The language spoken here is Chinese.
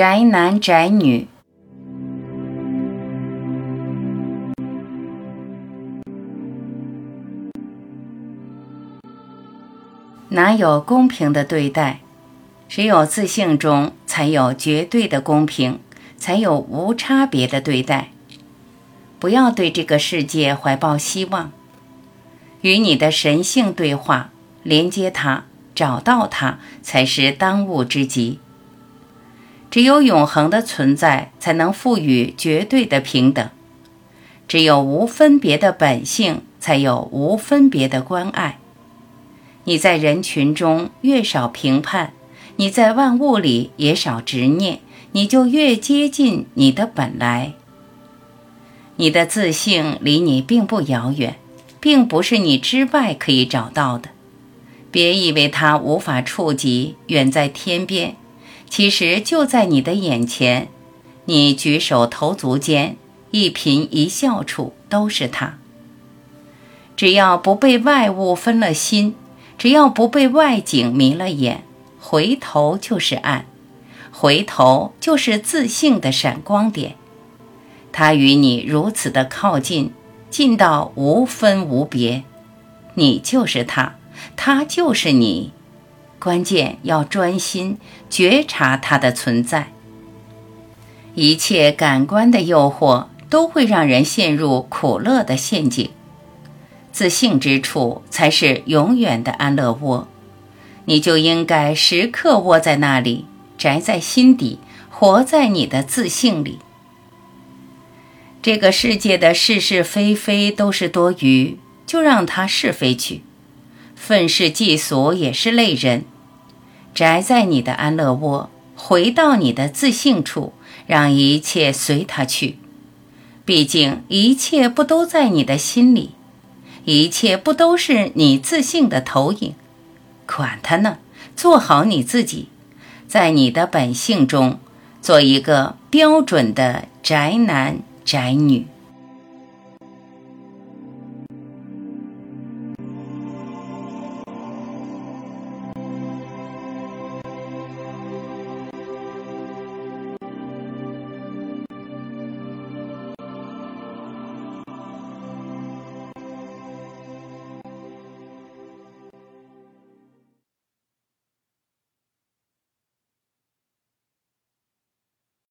宅男宅女，哪有公平的对待？只有自信中才有绝对的公平，才有无差别的对待。不要对这个世界怀抱希望，与你的神性对话，连接它，找到它，才是当务之急。只有永恒的存在，才能赋予绝对的平等；只有无分别的本性，才有无分别的关爱。你在人群中越少评判。你在万物里也少执念，你就越接近你的本来。你的自信离你并不遥远，并不是你之外可以找到的。别以为它无法触及，远在天边，其实就在你的眼前。你举手投足间，一颦一笑处都是它。只要不被外物分了心，只要不被外景迷了眼。回头就是岸，回头就是自信的闪光点。它与你如此的靠近，近到无分无别。你就是它，它就是你。关键要专心觉察它的存在。一切感官的诱惑都会让人陷入苦乐的陷阱，自信之处才是永远的安乐窝。你就应该时刻窝在那里，宅在心底，活在你的自信里。这个世界的是是非非都是多余，就让它是非去。愤世嫉俗也是累人。宅在你的安乐窝，回到你的自信处，让一切随他去。毕竟一切不都在你的心里，一切不都是你自信的投影。管他呢，做好你自己，在你的本性中做一个标准的宅男宅女。